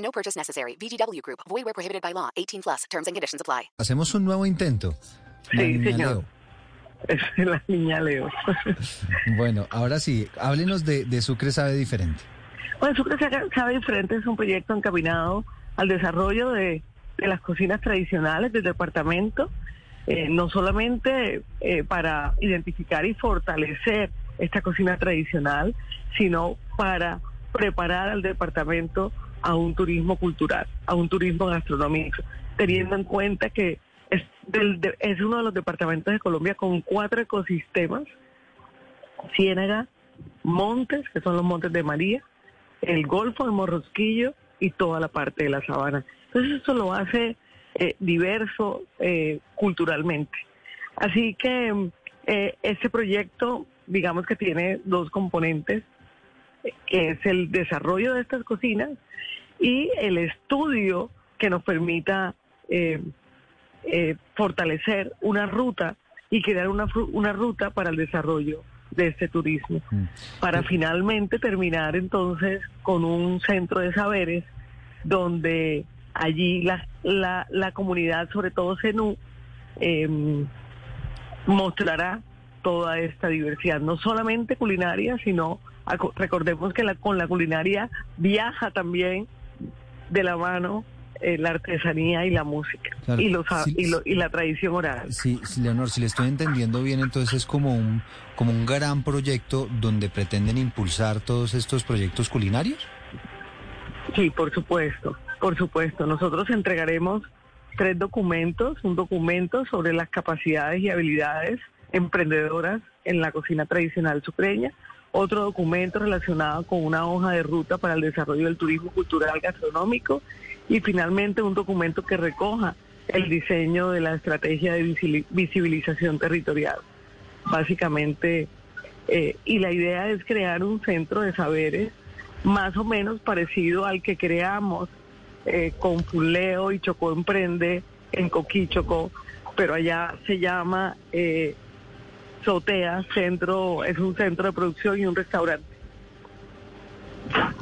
No purchase necessary. VGW Group. Void where prohibited by law. 18 plus. Terms and conditions apply. Hacemos un nuevo intento. Sí, Niña señor. Leo. Es la niña Leo. Bueno, ahora sí, háblenos de, de Sucre Sabe Diferente. Bueno, Sucre Sabe- Sabe Diferente es un proyecto encaminado al desarrollo de, de las cocinas tradicionales del departamento, eh, no solamente eh, para identificar y fortalecer esta cocina tradicional, sino para preparar al departamento a un turismo cultural, a un turismo gastronómico, teniendo en cuenta que es, del- de- es uno de los departamentos de Colombia con cuatro ecosistemas Ciénaga, Montes, que son los Montes de María, el Golfo de Morrosquillo y toda la parte de la sabana. Entonces eso lo hace eh, diverso eh, culturalmente. Así que eh, este proyecto, digamos que tiene dos componentes, es el desarrollo de estas cocinas y el estudio que nos permita eh, eh, fortalecer una ruta y crear una, una ruta para el desarrollo de este turismo, Mm. para finalmente terminar entonces con un centro de saberes donde allí la, la, la comunidad, sobre todo CENU, em, mostrará toda esta diversidad, no solamente culinaria, sino recordemos que la, con la culinaria viaja también de la mano eh, la artesanía y la música Claro, y, los, y, lo- y la tradición oral. Sí, sí, Leonor, si le estoy entendiendo bien, entonces es como un, como un gran proyecto donde pretenden impulsar todos estos proyectos culinarios. Sí, por supuesto, por supuesto. Nosotros entregaremos tres documentos, un documento sobre las capacidades y habilidades emprendedoras en la cocina tradicional sucreña, otro documento relacionado con una hoja de ruta para el desarrollo del turismo cultural gastronómico y finalmente un documento que recoja el diseño de la estrategia de visibilización territorial. Básicamente, eh, y la idea es crear un centro de saberes más o menos parecido al que creamos eh, con Fuleo y Chocó Emprende en Coquíchoco, pero allá se llama eh, Sotea, centro, es un centro de producción y un restaurante.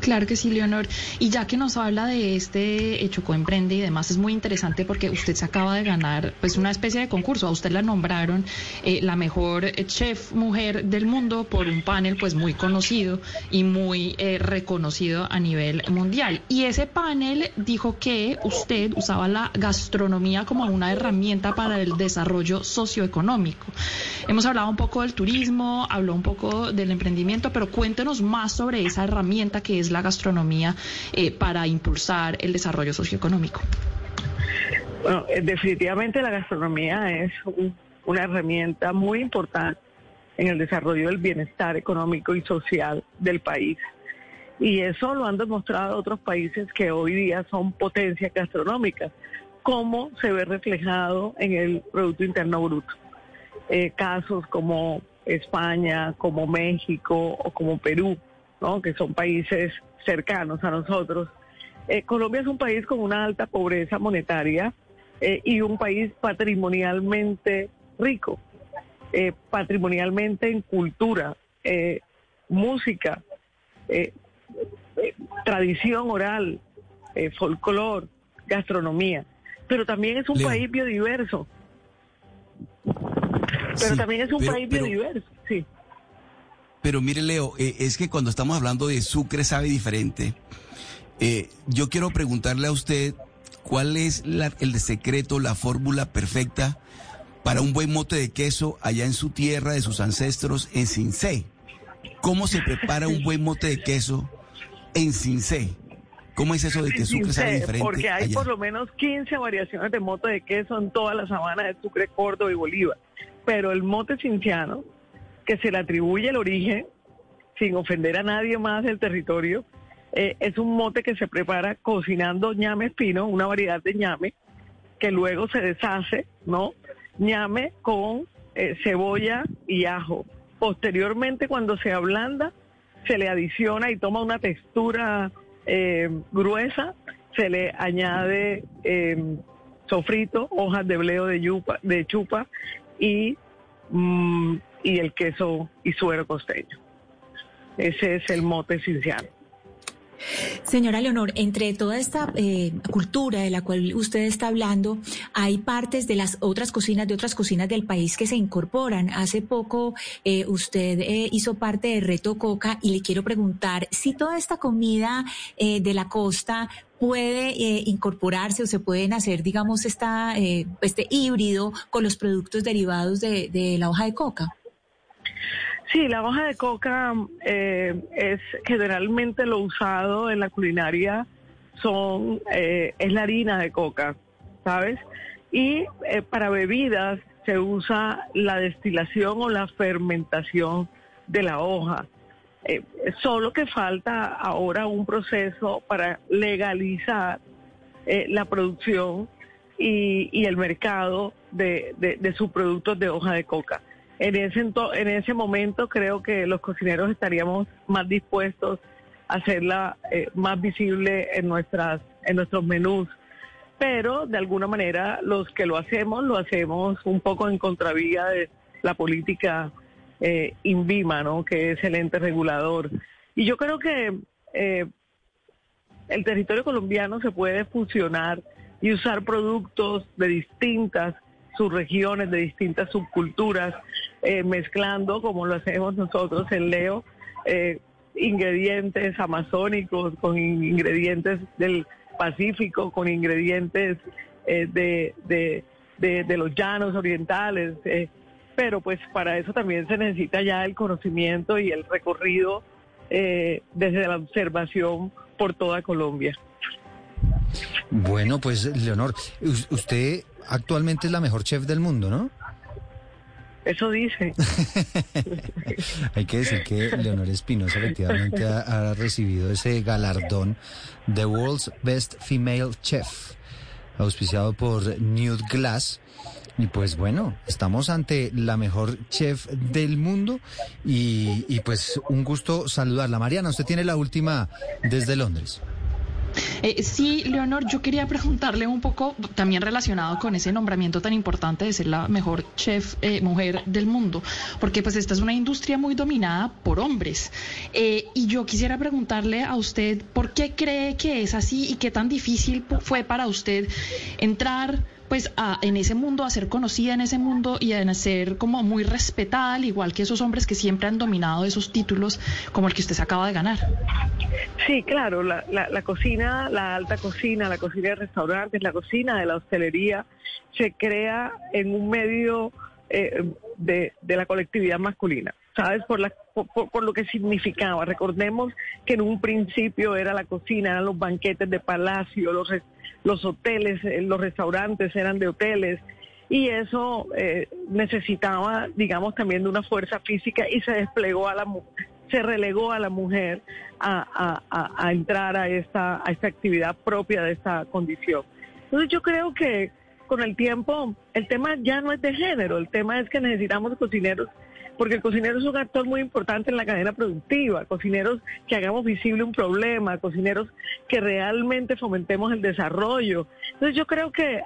Claro que sí, Leonor. Y ya que nos habla de este Chocó Emprende y demás, es muy interesante porque usted se acaba de ganar pues una especie de concurso. A usted la nombraron eh, la mejor chef mujer del mundo por un panel pues muy conocido y muy eh, reconocido a nivel mundial. Y ese panel dijo que usted usaba la gastronomía como una herramienta para el desarrollo socioeconómico. Hemos hablado un poco del turismo, habló un poco del emprendimiento, pero cuéntenos más sobre esa herramienta que es la gastronomía eh, para impulsar el desarrollo socioeconómico. Bueno, eh, definitivamente la gastronomía es un- una herramienta muy importante en el desarrollo del bienestar económico y social del país. Y eso lo han demostrado otros países que hoy día son potencias gastronómicas, como se ve reflejado en el Producto Interno Bruto. Eh, casos como España, como México o como Perú, ¿no? que son países cercanos a nosotros. Eh, Colombia es un país con una alta pobreza monetaria eh, y un país patrimonialmente rico, eh, patrimonialmente en cultura, música, tradición oral, folclore, gastronomía. Pero también es un país biodiverso. Pero Sí, también es un pero- país pero- biodiverso. Pero mire, Leo, eh, es que cuando estamos hablando de Sucre sabe diferente, eh, yo quiero preguntarle a usted cuál es la- el secreto, la fórmula perfecta para un buen mote de queso allá en su tierra de sus ancestros en Cincé. ¿Cómo se prepara un buen mote de queso en Cincé? ¿Cómo es eso de que Sucre sabe diferente Porque hay allá? por lo menos 15 variaciones de mote de queso en toda la sabana de Sucre, Córdoba y Bolívar. Pero el mote cinciano, que se le atribuye el origen, sin ofender a nadie más del territorio, Eh, es un mote que se prepara cocinando ñame espino, una variedad de ñame, que luego se deshace, ¿no? ñame con eh, cebolla y ajo. Posteriormente, cuando se ablanda, se le adiciona y toma una textura eh, gruesa, se le añade eh, sofrito, hojas de bleo de, yupa, de chupa y, mm, y el queso y suero costeño. Ese es el mote cinciano. Señora Leonor, entre toda esta eh, cultura de la cual usted está hablando, hay partes de las otras cocinas, de otras cocinas del país que se incorporan. Hace poco eh, usted eh, hizo parte de Reto Coca y le quiero preguntar si toda esta comida eh, de la costa puede eh, incorporarse o se pueden hacer, digamos, esta, este híbrido con los productos derivados de, de la hoja de coca. Sí, la hoja de coca eh, es generalmente lo usado en la culinaria son eh, es la harina de coca, ¿sabes? Y eh, para bebidas se usa la destilación o la fermentación de la hoja. Solo que falta ahora un proceso para legalizar la producción y, el mercado de sus productos de hoja de coca. En ese, en ese momento creo que los cocineros estaríamos más dispuestos a hacerla eh, más visible en, nuestras, en nuestros menús. Pero de alguna manera los que lo hacemos, lo hacemos un poco en contravía de la política eh, INVIMA, ¿no? que es el ente regulador. Y yo creo que eh, el territorio colombiano se puede fusionar y usar productos de distintas subregiones, de distintas subculturas, eh, mezclando, como lo hacemos nosotros en Leo, eh, ingredientes amazónicos con in- ingredientes del Pacífico, con ingredientes eh, de, de, de- de los llanos orientales. eh, pero pues para eso también se necesita ya el conocimiento y el recorrido desde la observación por toda Colombia. Bueno, pues Leonor, us- usted actualmente es la mejor chef del mundo, ¿no? Eso dice. Hay que decir que Leonor Espinosa efectivamente ha, ha recibido ese galardón The World's Best Female Chef, auspiciado por Newt Glass. Y pues bueno, estamos ante la mejor chef del mundo y, y pues un gusto saludarla. Mariana, usted tiene la última desde Londres. Eh, sí, Leonor, yo quería preguntarle un poco, también relacionado con ese nombramiento tan importante de ser la mejor chef eh, mujer del mundo, porque pues esta es una industria muy dominada por hombres. Eh, y yo quisiera preguntarle a usted, ¿por qué cree que es así y qué tan difícil fue para usted entrar pues a, en ese mundo, a ser conocida en ese mundo y a ser como muy respetada, al igual que esos hombres que siempre han dominado esos títulos como el que usted se acaba de ganar? Sí, claro, la, la, la cocina, la alta cocina, la cocina de restaurantes, la cocina de la hostelería, se crea en un medio eh, de, de la colectividad masculina, ¿sabes? Por, la, por, lo que significaba. Recordemos que en un principio era la cocina, eran los banquetes de palacio, los, hoteles, eh, los restaurantes eran de hoteles. Y eso eh, necesitaba, digamos, también de una fuerza física y se desplegó a la se relegó a la mujer a- a entrar a esta, a esta actividad propia de esta condición. Entonces yo creo que con el tiempo el tema ya no es de género, el tema es que necesitamos cocineros, porque el cocinero es un actor muy importante en la cadena productiva, cocineros que hagamos visible un problema, cocineros que realmente fomentemos el desarrollo. Entonces yo creo que eh,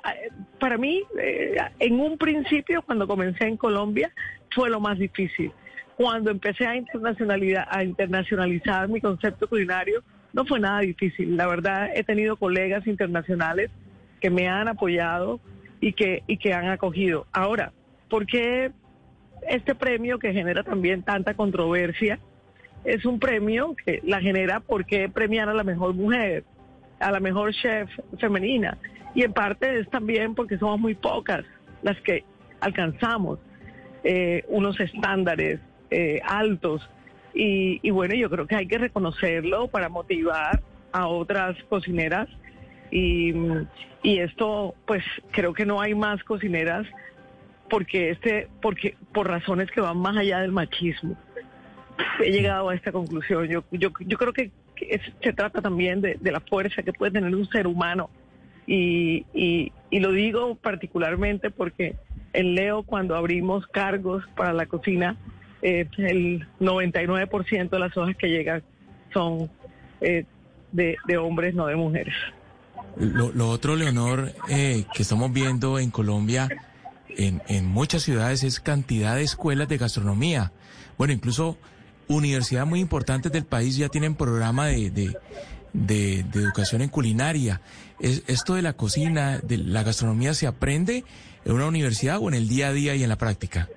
para mí, eh, en un principio, cuando comencé en Colombia, fue lo más difícil cuando empecé a, internacionalidad, a internacionalizar mi concepto culinario, no fue nada difícil. La verdad, he tenido colegas internacionales que me han apoyado y que, y que han acogido. Ahora, ¿por qué este premio que genera también tanta controversia? Es un premio que la genera porque premiar a la mejor mujer, a la mejor chef femenina. Y en parte es también porque somos muy pocas las que alcanzamos eh, unos estándares eh, altos. Y, y bueno, yo creo que hay que reconocerlo para motivar a otras cocineras. Y, y esto, pues creo que no hay más cocineras porque este, porque por razones que van más allá del machismo. He llegado a esta conclusión. Yo, yo, yo creo que se trata también de, de la fuerza que puede tener un ser humano. Y, y, y lo digo particularmente porque en Leo, cuando abrimos cargos para la cocina, eh, el 99% de las hojas que llegan son eh, de, de hombres, no de mujeres. Lo, lo otro, Leonor, eh, que estamos viendo en Colombia, en, muchas ciudades, es cantidad de escuelas de gastronomía. Bueno, incluso universidades muy importantes del país ya tienen programa de, de, educación en culinaria. Es, ¿Esto de la cocina, de la gastronomía, se aprende en una universidad o en el día a día y en la práctica?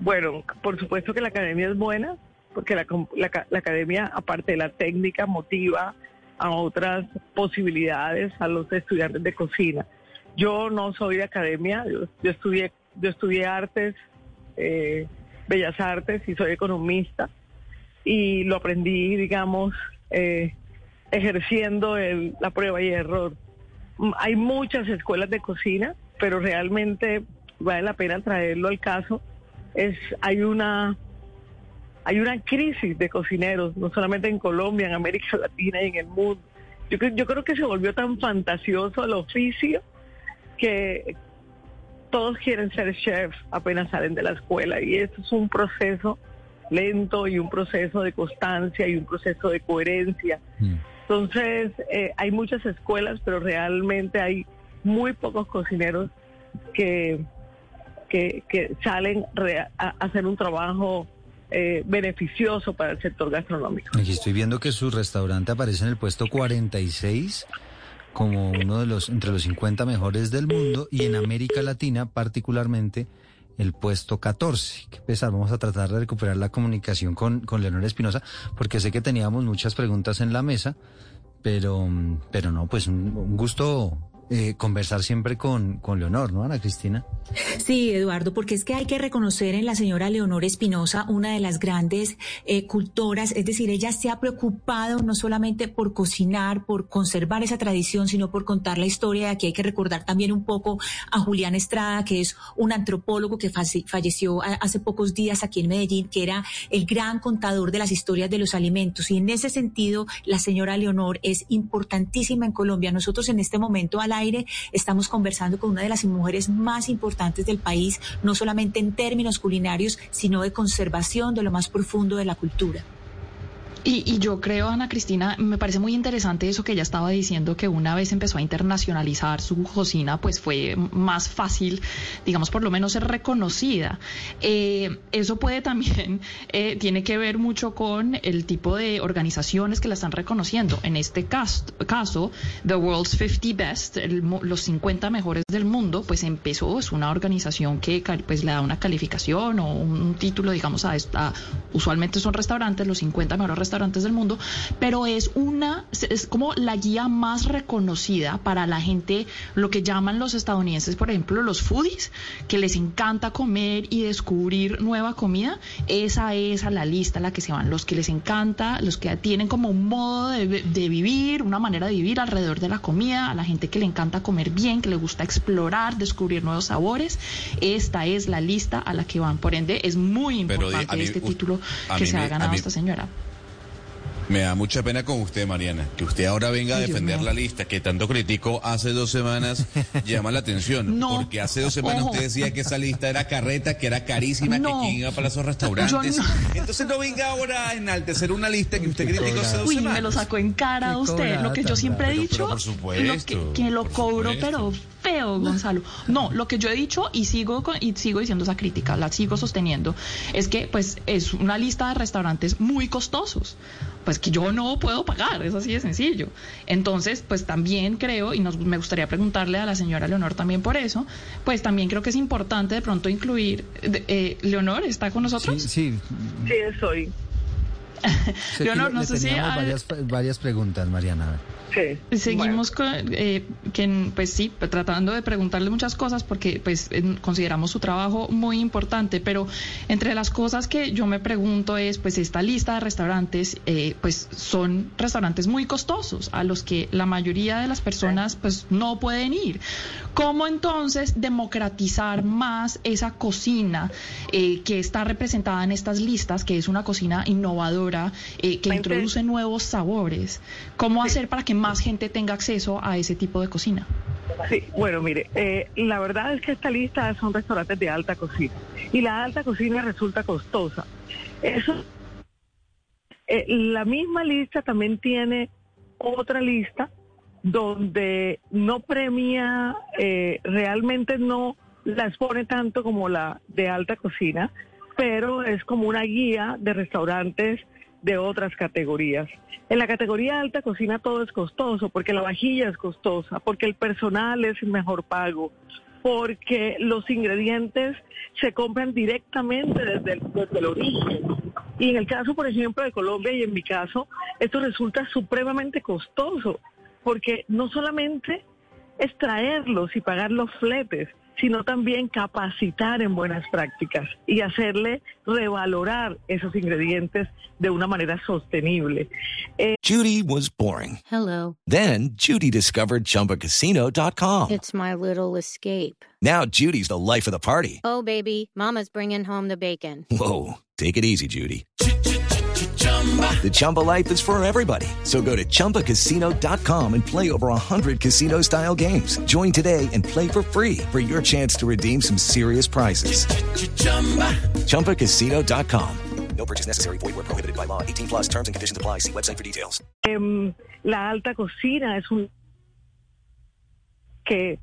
Bueno, por supuesto que la academia es buena, porque la, la la academia, aparte de la técnica, motiva a otras posibilidades a los estudiantes de cocina. Yo no soy de academia, yo, estudié, yo estudié artes, eh, bellas artes y soy economista y lo aprendí, digamos, eh, ejerciendo la prueba y error. Mm, Hay muchas escuelas de cocina, pero realmente vale la pena traerlo al caso. Es, hay una hay una crisis de cocineros, no solamente en Colombia, en América Latina y en el mundo. Yo, yo creo que se volvió tan fantasioso el oficio que todos quieren ser chefs apenas salen de la escuela y esto es un proceso lento y un proceso de constancia y un proceso de coherencia. Mm. Entonces, eh, hay muchas escuelas, pero realmente hay muy pocos cocineros que, que, que salen a a hacer un trabajo eh, beneficioso para el sector gastronómico. Aquí estoy viendo que su restaurante aparece en el puesto 46 como uno de los entre los 50 mejores del mundo y en América Latina particularmente el puesto 14. Qué pesar, vamos a tratar de recuperar la comunicación con, con Leonor Espinosa porque sé que teníamos muchas preguntas en la mesa, pero, pero no, pues un, un gusto eh, conversar siempre con, con Leonor, ¿no, Ana Cristina? Sí, Eduardo, porque es que hay que reconocer en la señora Leonor Espinosa una de las grandes eh, cultoras, es decir, ella se ha preocupado no solamente por cocinar, por conservar esa tradición, sino por contar la historia. Aquí hay que recordar también un poco a Julián Estrada, que es un antropólogo que falle- falleció hace pocos días aquí en Medellín, que era el gran contador de las historias de los alimentos. Y en ese sentido, la señora Leonor es importantísima en Colombia. Nosotros en este momento al aire estamos conversando con una de las mujeres más importantes del país, no solamente en términos culinarios, sino de conservación de lo más profundo de la cultura. Y, y yo creo, Ana Cristina, me parece muy interesante eso que ella estaba diciendo, que una vez empezó a internacionalizar su cocina, pues fue más fácil, digamos, por lo menos ser reconocida. Eh, eso puede también, eh, tiene que ver mucho con el tipo de organizaciones que la están reconociendo. En este caso, caso The World's 50 Best, el los 50 mejores del mundo, pues empezó, es una organización que pues le da una calificación o un, título, digamos, a, esta- usualmente son restaurantes, los 50 mejores restaurantes del mundo, pero es una, es como la guía más reconocida para la gente, lo que llaman los estadounidenses, por ejemplo, los foodies, que les encanta comer y descubrir nueva comida, esa es a la lista a la que se van, los que les encanta, los que tienen como un modo de, de vivir, una manera de vivir alrededor de la comida, a la gente que le encanta comer bien, que le gusta explorar, descubrir nuevos sabores, esta es la lista a la que van, por ende es muy Pero, importante mí- este título que se me- ha ganado esta señora. Me da mucha pena con usted, Mariana, que usted ahora venga a defender la lista que tanto criticó hace dos semanas, llama la atención. No. Porque hace dos semanas Ojo. usted decía que esa lista era carreta, que era carísima, No. que quién iba para esos restaurantes. No. Entonces no venga ahora a enaltecer una lista que usted criticó hace dos Uy, semanas. me lo sacó en cara Qué usted. cobrada Lo que yo siempre he dicho, Pero por supuesto, lo que, que lo cobro, supuesto. pero feo, Gonzalo. No, lo que yo he dicho y sigo con- y sigo diciendo esa crítica, la sigo sosteniendo, es que pues es una lista de restaurantes muy costosos, pues que yo no puedo pagar, es así de sencillo. Entonces, pues también creo y nos, me gustaría preguntarle a la señora Leonor también por eso, pues también creo que es importante de pronto incluir, de- eh, Leonor está con Sí, nosotros. sí. Sí, soy. Sé que Leonor, le- no le sé si varias, varias preguntas, Mariana. a ver. Sí. Seguimos con, eh, que, pues sí, tratando de preguntarle muchas cosas porque pues consideramos su trabajo muy importante, pero entre las cosas que yo me pregunto es, pues esta lista de restaurantes, eh, pues son restaurantes muy costosos a los que la mayoría de las personas pues no pueden ir. ¿Cómo entonces democratizar más esa cocina eh, que está representada en estas listas, que es una cocina innovadora, que introduce nuevos sabores? ¿Cómo hacer para que más gente tenga acceso a ese tipo de cocina. Sí, bueno, mire, eh, la verdad es que esta lista son restaurantes de alta cocina y la alta cocina resulta costosa. Eso, eh, la misma lista también tiene otra lista donde no premia, eh, realmente no la expone tanto como la de alta cocina, pero es como una guía de restaurantes de otras categorías. En la categoría alta cocina todo es costoso, porque la vajilla es costosa, porque el personal es mejor pago, porque los ingredientes se compran directamente desde el, origen. Y en el caso, por ejemplo, de Colombia y en mi caso, esto resulta supremamente costoso, porque no solamente es traerlos y pagar los fletes, sino también capacitar en buenas prácticas y hacerle revalorar esos ingredientes de una manera sostenible. Eh, Judy was boring. Hello. Then Judy discovered chumbacasino.com. It's my little escape. Now Judy's the life of the party. Oh baby, mama's bringing home the bacon. Whoa, take it easy Judy. The Chumba life is for everybody. So go to ChumbaCasino.com and play over 100 casino style games. Join today and play for free for your chance to redeem some serious prizes. Ch-ch-chumba. ChumbaCasino.com. No purchase necessary. Void where prohibited by law. 18 plus terms and conditions apply. See website for details. Um, la alta cocina es un que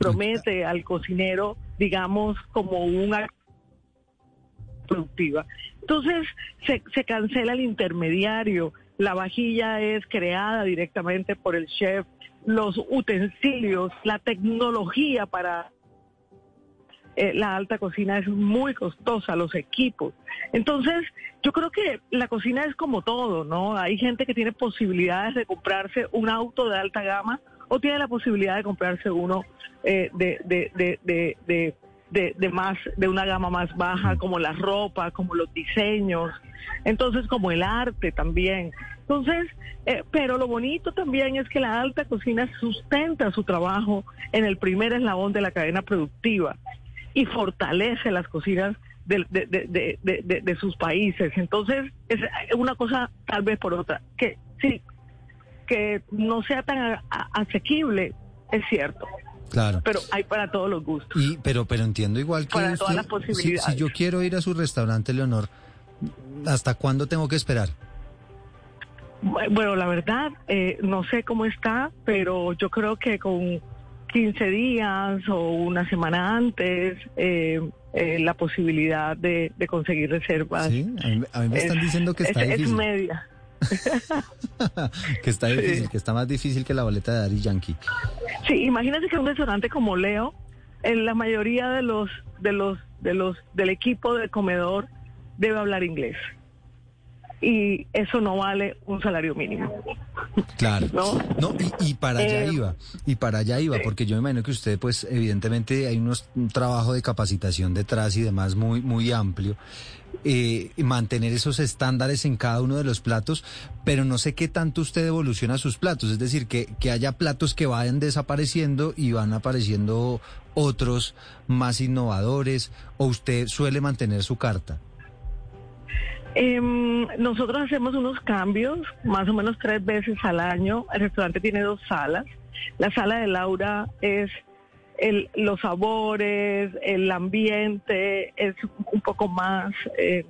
promete al cocinero, digamos, como una productiva. Entonces se, se cancela el intermediario, la vajilla es creada directamente por el chef, los utensilios, la tecnología para eh, la alta cocina es muy costosa, los equipos. Entonces, yo creo que la cocina es como todo, ¿no? Hay gente que tiene posibilidades de comprarse un auto de alta gama o tiene la posibilidad de comprarse uno eh, de, de, de, de de, más, de una gama más baja, como la ropa, como los diseños, entonces como el arte también. Entonces, eh, pero lo bonito también es que la alta cocina sustenta su trabajo en el primer eslabón de la cadena productiva y fortalece las cocinas de, de, sus países. Entonces, es una cosa tal vez por otra, que sí, que no sea tan asequible, es cierto. Claro. Pero hay para todos los gustos. Y, pero, pero entiendo igual que para todas las posibilidades. Si, yo quiero ir a su restaurante, Leonor, ¿hasta cuándo tengo que esperar? Bueno, la verdad, eh, no sé cómo está, pero yo creo que con 15 días o una semana antes, eh, eh, la posibilidad de, conseguir reservas. Sí, a mí, me están diciendo que está difícil. Es media. que está difícil, que está más difícil que la boleta de Daddy Yankee. Sí, imagínate que un restaurante como Leo, en la mayoría de los, de los, de los, del equipo de comedor debe hablar inglés. Y eso no vale un salario mínimo. Claro. No, y, para allá eh, iba, y para allá iba, porque yo me imagino que usted, pues, evidentemente hay unos, un trabajo de capacitación detrás y demás muy, muy amplio eh, mantener esos estándares en cada uno de los platos, pero no sé qué tanto usted evoluciona sus platos, es decir, que, que haya platos que vayan desapareciendo y van apareciendo otros más innovadores, o usted suele mantener su carta. Em, nosotros hacemos unos cambios más o menos tres veces al año. El restaurante tiene dos salas. La sala de Laura es el, los sabores, el ambiente es un poco más, eh,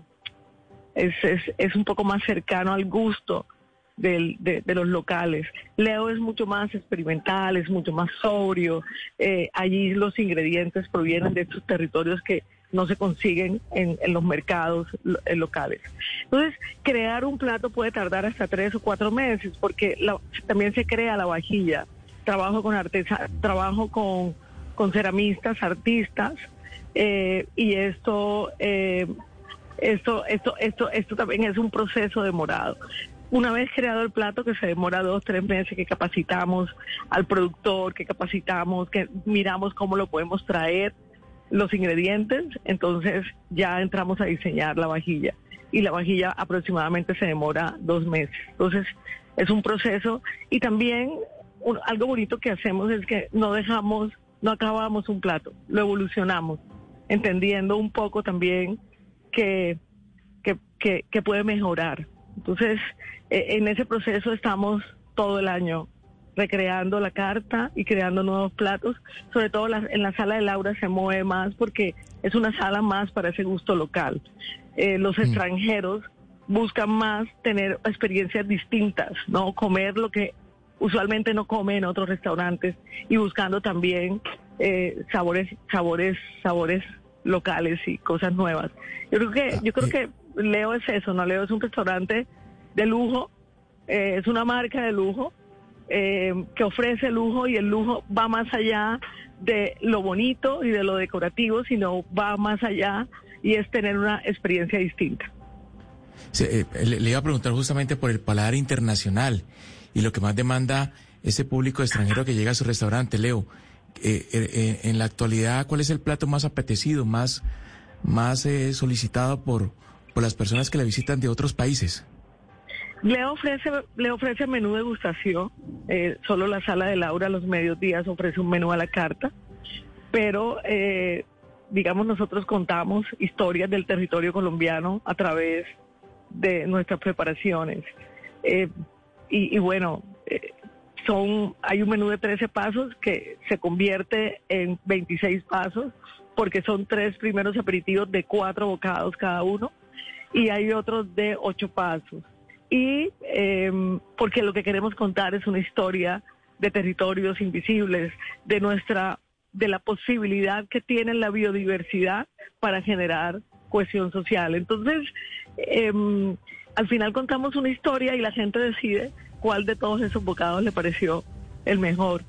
es, un poco más cercano al gusto de, los locales. Leo es mucho más experimental, es mucho más sobrio. Eh, allí los ingredientes provienen de estos territorios que no se consiguen en, los mercados locales. Entonces, crear un plato puede tardar hasta tres o cuatro meses porque también se crea la vajilla. Trabajo con artesa, trabajo con con ceramistas, artistas, eh, y esto, eh, esto, esto, esto, esto también es un proceso demorado. una vez creado el plato, que se demora dos, tres meses, que capacitamos al productor, que capacitamos, que miramos cómo lo podemos traer, los ingredientes, entonces ya entramos a diseñar la vajilla. Y la vajilla aproximadamente se demora dos meses. Entonces es un proceso. Y también algo bonito que hacemos es que no dejamos, no acabamos un plato, lo evolucionamos, entendiendo un poco también que, que, que puede mejorar. Entonces, e, en ese proceso estamos todo el año recreando la carta y creando nuevos platos. Sobre todo en la sala de Laura se mueve más porque es una sala más para ese gusto local. Eh, los mm. extranjeros buscan más tener experiencias distintas, no comer lo que usualmente no comen en otros restaurantes y buscando también eh, sabores, sabores, sabores locales y cosas nuevas. Yo creo que, yo creo que Leo es eso, no Leo es un restaurante de lujo, eh, es una marca de lujo eh, que ofrece lujo y el lujo va más allá de lo bonito y de lo decorativo, sino va más allá y es tener una experiencia distinta. Eh, le, iba a preguntar justamente por el paladar internacional y lo que más demanda ese público extranjero que llega a su restaurante, Leo. en la actualidad, ¿cuál es el plato más apetecido, más, más solicitado por, por las personas que la visitan de otros países? Le ofrece, le ofrece menú degustación. Eh, solo la sala de Laura los mediodías ofrece un menú a la carta. Pero, eh, digamos, nosotros contamos historias del territorio colombiano a través de nuestras preparaciones. Eh, y, y, bueno, son hay un menú de 13 pasos que se convierte en 26 pasos porque son tres primeros aperitivos de cuatro bocados cada uno y hay otros de ocho pasos y em, porque lo que queremos contar es una historia de territorios invisibles, de nuestra, de la posibilidad que tiene la biodiversidad para generar cohesión social. Entonces, em, al final contamos una historia y la gente decide cuál de todos esos bocados le pareció el mejor.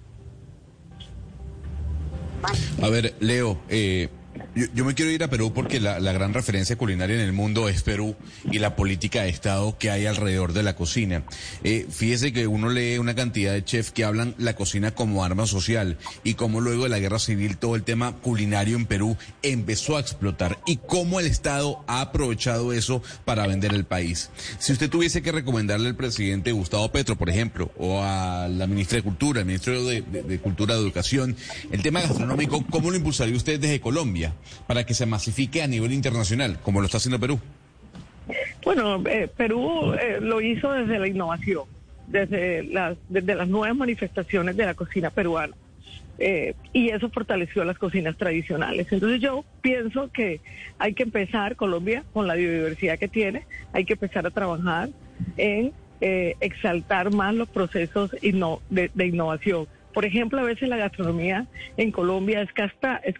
A ver, Leo, eh, yo, me quiero ir a Perú porque la, gran referencia culinaria en el mundo es Perú y la política de Estado que hay alrededor de la cocina. Eh, fíjese que uno lee una cantidad de chefs que hablan la cocina como arma social y cómo luego de la guerra civil todo el tema culinario en Perú empezó a explotar y cómo el Estado ha aprovechado eso para vender el país. Si usted tuviese que recomendarle al presidente Gustavo Petro, por ejemplo, o a la ministra de Cultura, el ministro de, de Cultura de Educación, el tema gastronómico, ¿cómo lo impulsaría usted desde Colombia? Para que se masifique a nivel internacional, como lo está haciendo Perú? Bueno, eh, Perú eh, lo hizo desde la innovación, desde las, desde las nuevas manifestaciones de la cocina peruana. Eh, y eso fortaleció las cocinas tradicionales. Entonces yo pienso que hay que empezar, Colombia, con la biodiversidad que tiene, hay que empezar a trabajar en exaltar más los procesos de innovación por ejemplo, a veces la gastronomía en Colombia es, casta, es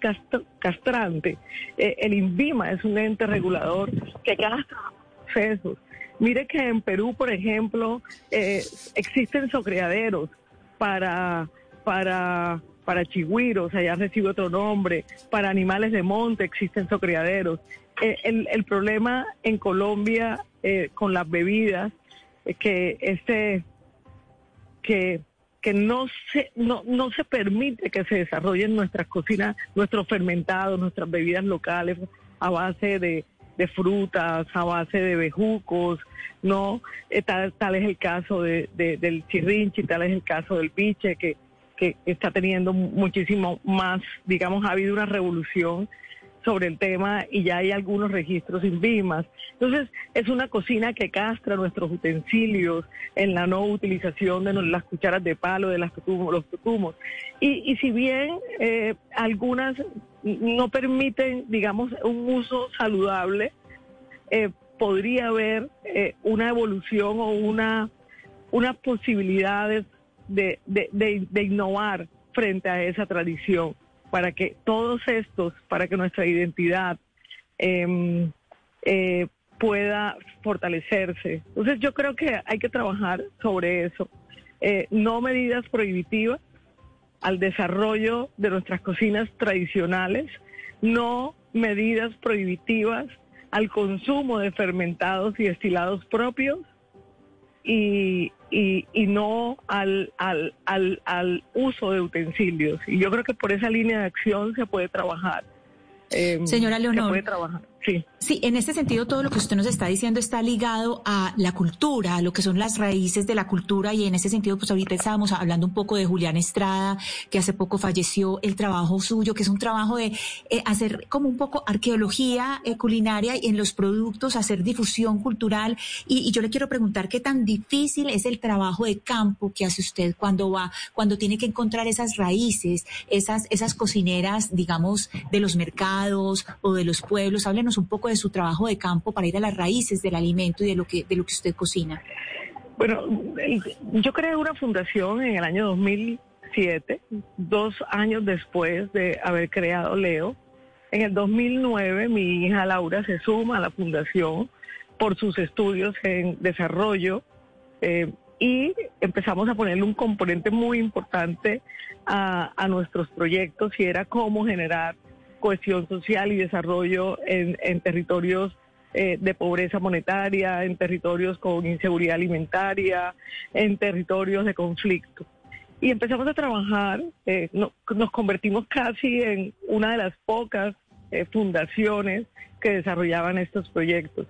castrante. Eh, el INVIMA es un ente regulador que castra procesos. Mire que en Perú, por ejemplo, eh, existen socriaderos para, para, para chigüiros, allá recibe otro nombre, para animales de monte existen socriaderos. Eh, el, el, problema en Colombia con las bebidas que este que que no se, no, no se permite que se desarrollen nuestras cocinas, nuestros fermentados, nuestras bebidas locales a base de, frutas, a base de bejucos, ¿no? Eh, tal, tal, es el caso de, del chirrinchi, tal es el caso del piche, que, que está teniendo muchísimo más, digamos, ha habido una revolución sobre el tema y ya hay algunos registros INVIMAS. Entonces, es una cocina que castra nuestros utensilios en la no utilización de las cucharas de palo, de las los tucumos. Y, y si bien eh, algunas no permiten, digamos, un uso saludable, eh, podría haber eh, una evolución o una unas posibilidades de, de, de innovar frente a esa tradición para que todos estos, para que nuestra identidad em, eh, pueda fortalecerse. Entonces yo creo que hay que trabajar sobre eso. Eh, no medidas prohibitivas al desarrollo de nuestras cocinas tradicionales, no medidas prohibitivas al consumo de fermentados y destilados propios, y, y, y no al, al, al, al uso de utensilios. Y yo creo que por esa línea de acción se puede trabajar. Eh, Señora Leonor. Se puede trabajar. Sí. Sí, en este sentido todo lo que usted nos está diciendo está ligado a la cultura, a lo que son las raíces de la cultura y en ese sentido pues ahorita estábamos hablando un poco de Julián Estrada, que hace poco falleció, el trabajo suyo, que es un trabajo de eh, hacer como un poco arqueología eh, culinaria en los productos, hacer difusión cultural y, y, yo le quiero preguntar qué tan difícil es el trabajo de campo que hace usted cuando va, cuando tiene que encontrar esas raíces, esas, esas cocineras, digamos, de los mercados o de los pueblos. Háblenos un poco de su trabajo de campo para ir a las raíces del alimento y de lo que, de lo que usted cocina. Bueno, yo creé una fundación en el año 2007, dos años después de haber creado Leo. En el 2009 mi hija Laura se suma a la fundación por sus estudios en desarrollo eh, y empezamos a ponerle un componente muy importante a, a nuestros proyectos y era cómo generar cohesión social y desarrollo en, territorios eh, de pobreza monetaria, en territorios con inseguridad alimentaria, en territorios de conflicto. Y empezamos a trabajar, eh, no, nos convertimos casi en una de las pocas eh, fundaciones que desarrollaban estos proyectos.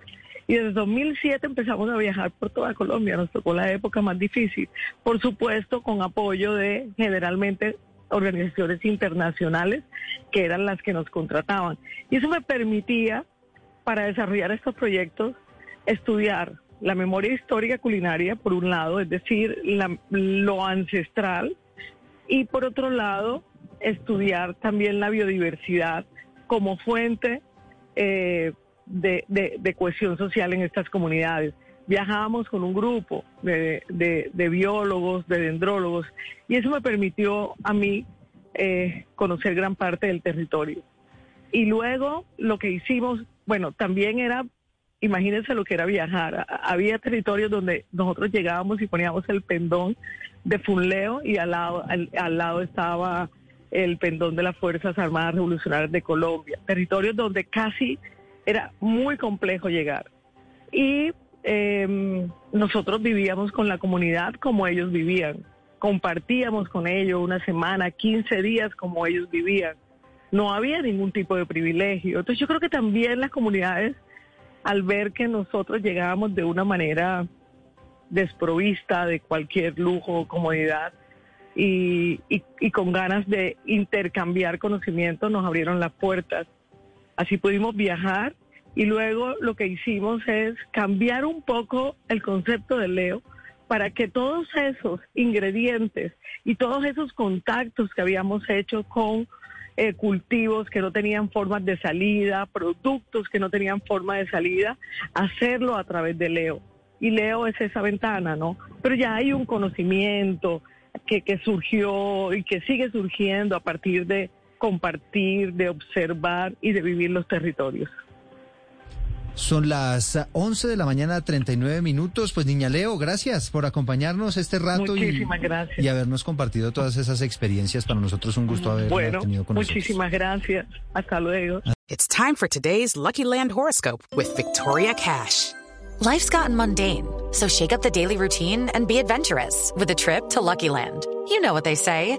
Y desde 2007 empezamos a viajar por toda Colombia, nos tocó la época más difícil, por supuesto con apoyo de generalmente organizaciones internacionales que eran las que nos contrataban. Y eso me permitía, para desarrollar estos proyectos, estudiar la memoria histórica culinaria, por un lado, es decir, lo ancestral, y por otro lado, estudiar también la biodiversidad como fuente eh, de, de, cohesión social en estas comunidades viajábamos con un grupo de, de, biólogos, de dendrólogos, y eso me permitió a mí eh, conocer gran parte del territorio. Y luego lo que hicimos, bueno, también era, imagínense lo que era viajar. Había territorios donde nosotros llegábamos y poníamos el pendón de Funleo y al lado, al, al lado estaba el pendón de las Fuerzas Armadas Revolucionarias de Colombia. Territorios donde casi era muy complejo llegar. Y eh, nosotros vivíamos con la comunidad como ellos vivían, compartíamos con ellos una semana, 15 días como ellos vivían. No había ningún tipo de privilegio. Entonces yo creo que también las comunidades, al ver que nosotros llegábamos de una manera desprovista de cualquier lujo o comodidad y, y, y con ganas de intercambiar conocimiento, nos abrieron las puertas. Así pudimos viajar y luego lo que hicimos es cambiar un poco el concepto de Leo para que todos esos ingredientes y todos esos contactos que habíamos hecho con eh, cultivos que no tenían formas de salida, productos que no tenían forma de salida, hacerlo a través de Leo. Y Leo es esa ventana, ¿no? Pero ya hay un conocimiento que, que surgió y que sigue surgiendo a partir de compartir, de observar y de vivir los territorios. Son las 11 de la mañana, 39 minutos. Pues niña Leo, gracias por acompañarnos este rato y, y, habernos compartido todas esas experiencias. Para nosotros un gusto haber bueno, tenido con muchísimas gracias. Hasta luego. It's time for today's Lucky Land horoscope with Victoria Cash. Life's gotten mundane, so shake up the daily routine and be adventurous with a trip to Lucky Land. You know what they say.